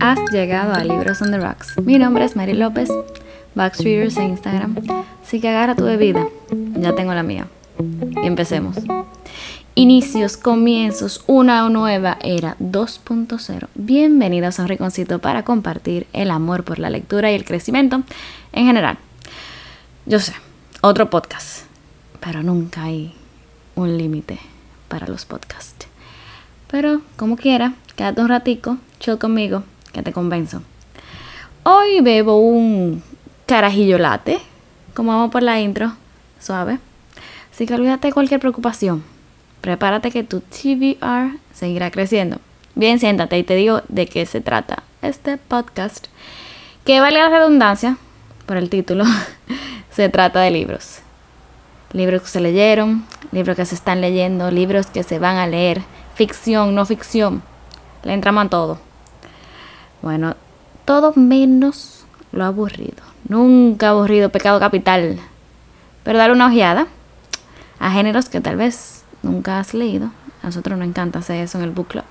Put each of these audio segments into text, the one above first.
Has llegado a Libros on the Rocks. Mi nombre es Mary López, Backstreeters en Instagram. Así que agarra tu bebida, ya tengo la mía. Y empecemos. Inicios, comienzos, una nueva era 2.0. Bienvenidos a un rinconcito para compartir el amor por la lectura y el crecimiento en general. Yo sé, otro podcast, pero nunca hay un límite para los podcasts. Pero como quiera, quédate un ratico, chill conmigo, que te convenzo. Hoy bebo un carajillo latte, como vamos por la intro, suave. Así que olvídate de cualquier preocupación. Prepárate que tu TVR seguirá creciendo. Bien, siéntate y te digo de qué se trata este podcast. Que vale la redundancia, por el título, se trata de libros. Libros que se leyeron, libros que se están leyendo, libros que se van a leer, ficción, no ficción. Le entraman todo. Bueno, todo menos lo aburrido. Nunca aburrido, pecado capital. Pero dar una ojeada a géneros que tal vez nunca has leído. A nosotros nos encanta hacer eso en el book club.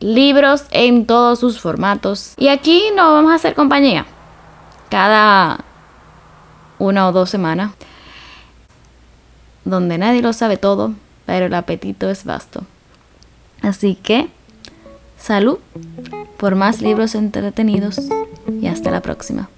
Libros en todos sus formatos. Y aquí nos vamos a hacer compañía. Cada una o dos semanas. Donde nadie lo sabe todo, pero el apetito es vasto. Así que, salud por más libros entretenidos y hasta la próxima.